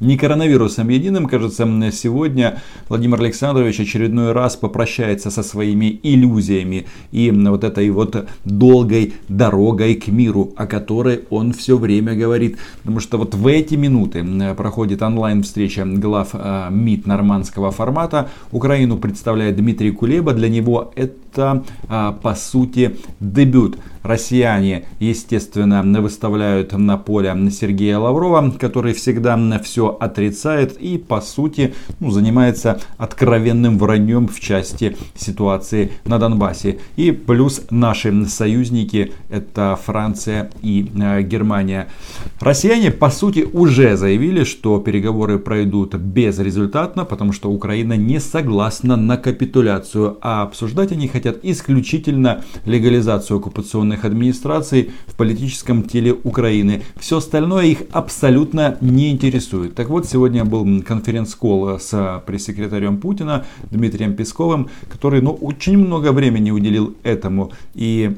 не коронавирусом единым. Кажется, сегодня Владимир Александрович очередной раз попрощается со своими иллюзиями и вот этой вот долгой дорогой к миру, о которой он все время говорит. Потому что вот в эти минуты проходит онлайн-встреча глав э, МИД нормандского формата. Украину представляет Дмитрий Кулеба. Для него это э, по сути дебют Россияне, естественно, выставляют на поле Сергея Лаврова, который всегда все отрицает и, по сути, ну, занимается откровенным враньем в части ситуации на Донбассе. И плюс наши союзники, это Франция и э, Германия. Россияне, по сути, уже заявили, что переговоры пройдут безрезультатно, потому что Украина не согласна на капитуляцию, а обсуждать они хотят исключительно легализацию оккупационных военных администраций в политическом теле Украины. Все остальное их абсолютно не интересует. Так вот, сегодня был конференц-колл с пресс-секретарем Путина Дмитрием Песковым, который ну, очень много времени уделил этому. И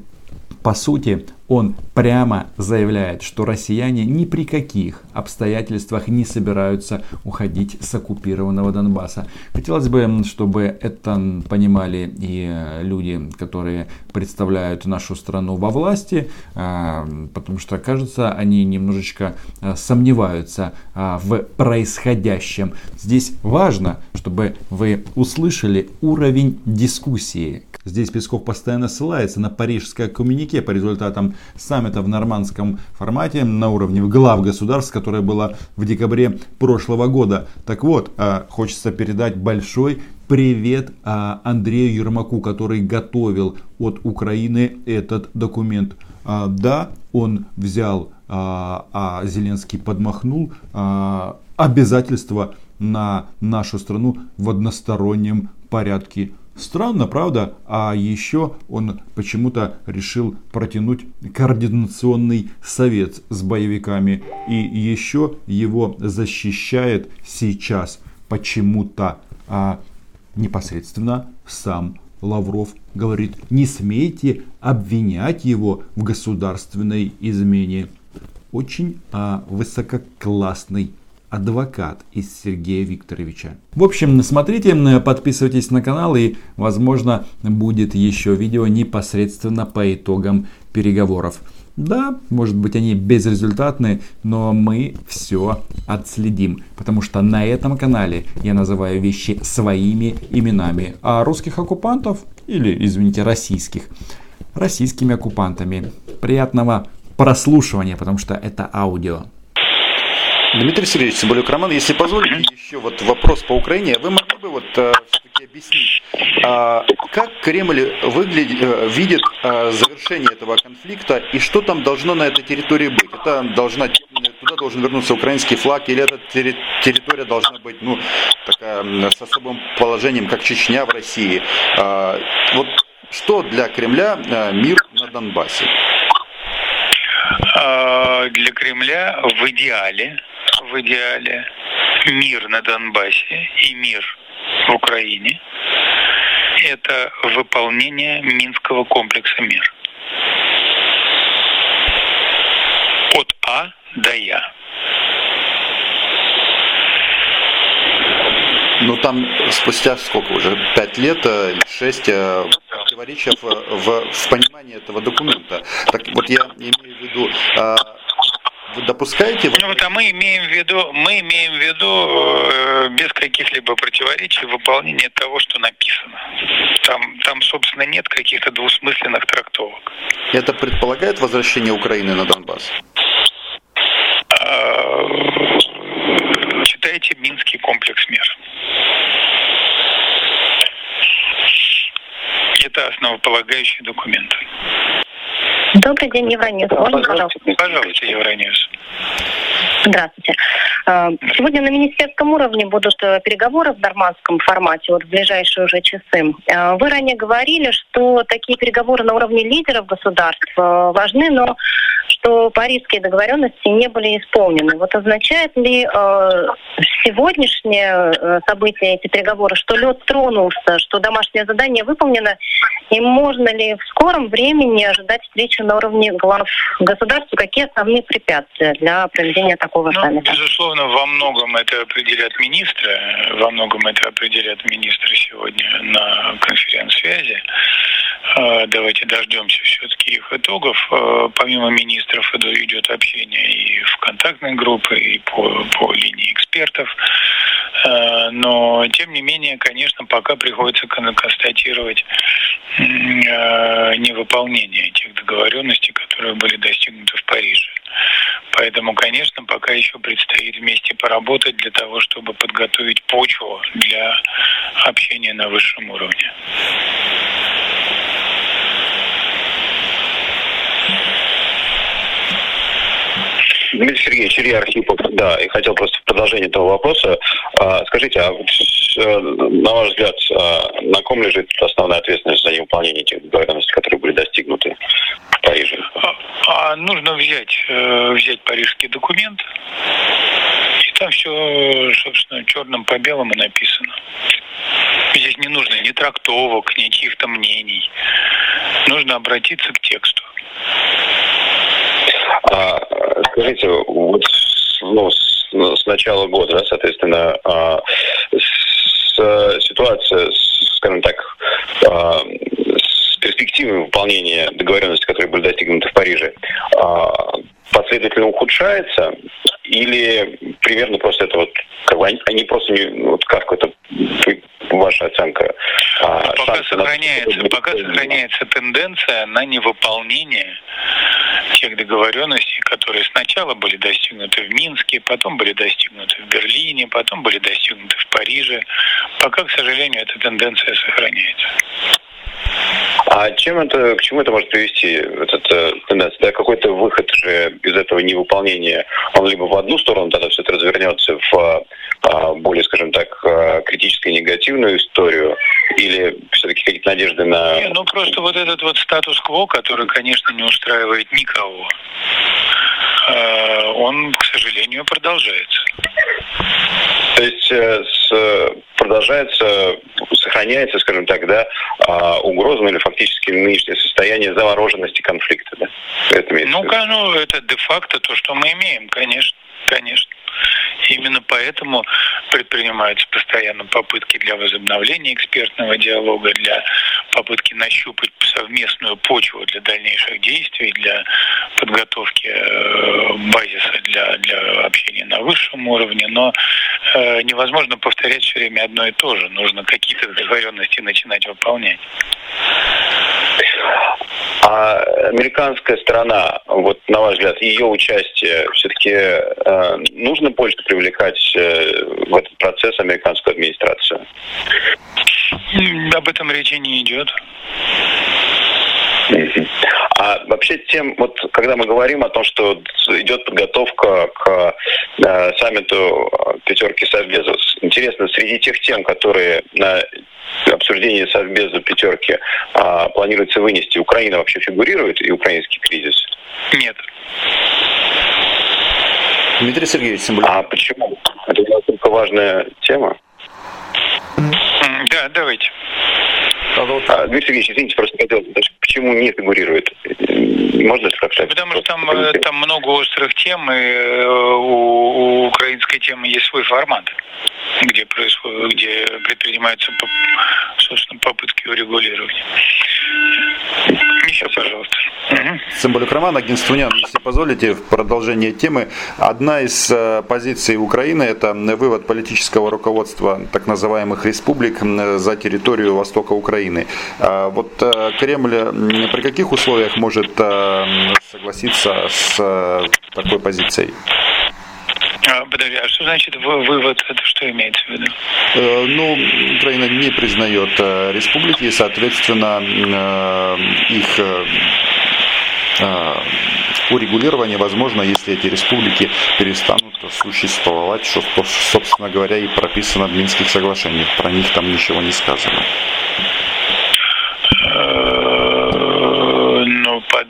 по сути, он прямо заявляет, что россияне ни при каких обстоятельствах не собираются уходить с оккупированного Донбасса. Хотелось бы, чтобы это понимали и люди, которые представляют нашу страну во власти, а, потому что, кажется, они немножечко а, сомневаются а, в происходящем. Здесь важно, чтобы вы услышали уровень дискуссии. Здесь Песков постоянно ссылается на парижское коммюнике по результатам саммита в нормандском формате на уровне глав государств, которое было в декабре прошлого года. Так вот, а, хочется передать большой привет а, Андрею Ермаку, который готовил от Украины этот документ. А, да, он взял, а Зеленский подмахнул обязательства на нашу страну в одностороннем порядке Странно, правда? А еще он почему-то решил протянуть координационный совет с боевиками. И еще его защищает сейчас почему-то а непосредственно сам Лавров говорит, не смейте обвинять его в государственной измене. Очень а, высококлассный адвокат из Сергея Викторовича. В общем, смотрите, подписывайтесь на канал и, возможно, будет еще видео непосредственно по итогам переговоров. Да, может быть они безрезультатны, но мы все отследим, потому что на этом канале я называю вещи своими именами, а русских оккупантов, или, извините, российских, российскими оккупантами. Приятного прослушивания, потому что это аудио. Дмитрий Сергеевич Цымбалюк, Роман, если позволите, еще вот вопрос по Украине. Вы могли бы вот э, все-таки объяснить, а, как Кремль выглядит, э, видит э, завершение этого конфликта и что там должно на этой территории быть? Это должна, туда должен вернуться украинский флаг или эта территория должна быть ну, такая, с особым положением, как Чечня в России? А, вот что для Кремля мир на Донбассе? А, для Кремля в идеале в идеале мир на Донбассе и мир в Украине – это выполнение Минского комплекса мир. От А до Я. Ну там спустя сколько уже, пять лет, э, шесть э, противоречия в, в, в понимании этого документа. Так вот я имею в виду, а, вы допускаете? Ну, вот, а мы имеем в виду, мы имеем в виду э, без каких-либо противоречий выполнение того, что написано. Там, там, собственно, нет каких-то двусмысленных трактовок. Это предполагает возвращение Украины на Донбасс? А, читайте Минский комплекс мер. Это основополагающий документ. Добрый день, Евроньюз. Можно, пожалуйста? Пожалуйста, Евроньюз. Здравствуйте. Э, сегодня на министерском уровне будут э, переговоры в нормандском формате, вот в ближайшие уже часы. Э, вы ранее говорили, что такие переговоры на уровне лидеров государств важны, но что парижские договоренности не были исполнены. Вот означает ли сегодняшнее э, событие, эти переговоры, что лед тронулся, что домашнее задание выполнено, и можно ли в скором времени ожидать встречи на уровне глав государств? Какие основные препятствия для проведения такого ну, саммита? Безусловно, во многом это определят министры, во многом это определят министры сегодня на конференц-связи. А, давайте дождемся все-таки их итогов. А, помимо министров идет общение и в контактной группы, и по, по линии экспертов. А, но, тем не менее, конечно, пока приходится констатировать невыполнение тех договоренностей, которые были достигнуты в Париже. Поэтому, конечно, пока еще предстоит вместе поработать для того, чтобы подготовить почву для общения на высшем уровне. Дмитрий Сергеевич, Илья Архипов, да, и хотел просто в продолжение этого вопроса. А, скажите, а э, на ваш взгляд, а, на ком лежит основная ответственность за невыполнение тех договоренностей, которые были достигнуты в Париже? А, а нужно взять, э, взять парижский документ, и там все, собственно, черным по белому написано. Здесь не нужно ни трактовок, ни чьих-то мнений. Нужно обратиться к тексту. А, скажите, вот ну, с, ну, с начала года, да, соответственно, а, с, ситуация, скажем так, а, с перспективой выполнения договоренностей, которые были достигнуты в Париже, последовательно ухудшается или примерно просто это вот как бы они, они просто не вот как это ваша оценка? А, пока сохраняется, на... пока сохраняется тенденция на невыполнение тех договоренностей, которые сначала были достигнуты в Минске, потом были достигнуты в Берлине, потом были достигнуты в Париже. Пока, к сожалению, эта тенденция сохраняется. А чем это, к чему это может привести, этот э, тенденция? Да, какой-то выход же из этого невыполнения, он либо в одну сторону тогда все это развернется в а, более, скажем так, а, критическую негативную историю, или все-таки какие-то надежды на... Не, ну просто вот этот вот статус-кво, который, конечно, не устраивает никого, а, он, к сожалению, продолжается. То есть э, продолжается, сохраняется, скажем так, да, угроза ну, или фактически нынешнее состояние замороженности конфликта, да? Это ну, ну, это де-факто то, что мы имеем, конечно, конечно. Именно поэтому предпринимаются постоянно попытки для возобновления экспертного диалога, для попытки нащупать совместную почву для дальнейших действий, для подготовки э, базиса для, для общения на высшем уровне. Но э, невозможно повторять все время одно и то же. Нужно какие-то договоренности начинать выполнять. А американская сторона, вот на ваш взгляд, ее участие, все-таки э, нужно больше привлекать э, в этот процесс американскую администрацию? Об этом речи не идет. А вообще тем, вот когда мы говорим о том, что идет подготовка к э, саммиту пятерки Совбеза, интересно, среди тех тем, которые на обсуждении Совбеза пятерки а, планируется вынести, Украина вообще фигурирует и украинский кризис? Нет. Дмитрий Сергеевич Цымбалюк. А почему? Это настолько важная тема. Да, давайте. А, Дмитрий Сергеевич, извините, просто хотел почему не фигурирует? Можно это как-то? Потому что там, э, там много острых тем, и э, у, у украинской темы есть свой формат, где происходит, где предпринимаются, собственно, попытки урегулировать. Еще, пожалуйста. Угу. Цымбалюк Роман, агентство УНИАН. Если позволите, в продолжение темы. Одна из э, позиций Украины – это вывод политического руководства так называемых республик за территорию востока Украины. А вот Кремль при каких условиях может согласиться с такой позицией? А, подожди, а что значит вывод? Это что имеется в виду? Э, ну, Украина не признает э, республики, и, соответственно, э, их урегулирование возможно, если эти республики перестанут существовать, что, собственно говоря, и прописано в Минских соглашениях. Про них там ничего не сказано. Ну, под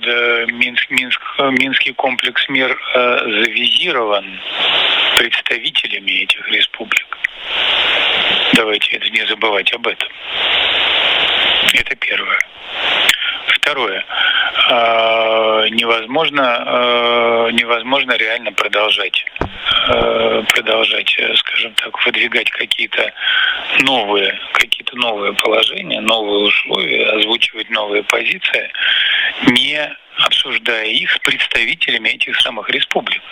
Минск, Минск Минский комплекс мир завизирован представителями этих республик. Давайте это не забывать об этом. Это первое. Второе. А, невозможно, а, невозможно реально продолжать, продолжать, скажем так, выдвигать какие-то новые, какие-то новые положения, новые условия, озвучивать новые позиции, не обсуждая их с представителями этих самых республик.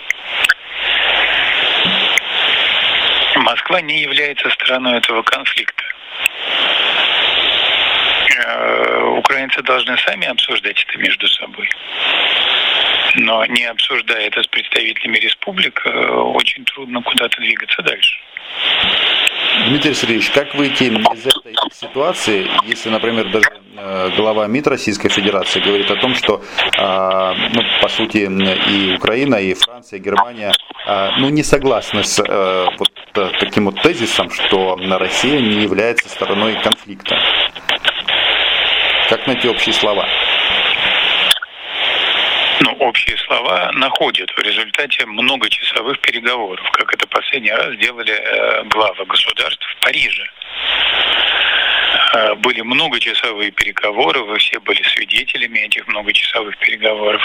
Москва не является стороной этого конфликта. Э, украинцы должны сами обсуждать это между собой. Но не обсуждая это с представителями республик, э, очень трудно куда-то двигаться дальше. Дмитрий Сергеевич, как выйти из этой ситуации, если, например, даже э, глава МИД Российской Федерации говорит о том, что, а, ну, по сути, и Украина, и Франция, и Германия а, ну, не согласны с вот таким вот тезисом, что Россия не является стороной конфликта. Как найти общие слова? Общие слова находят в результате многочасовых переговоров, как это последний раз делали э, главы государств в Париже. Э, были многочасовые переговоры, вы все были свидетелями этих многочасовых переговоров.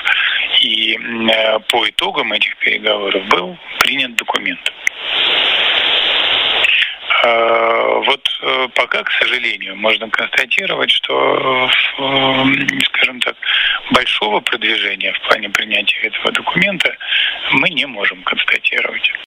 И э, по итогам этих переговоров был принят документ. Э, вот э, пока, к сожалению, можно констатировать, что, э, скажем так, большого продвижения в плане принятия этого документа мы не можем констатировать.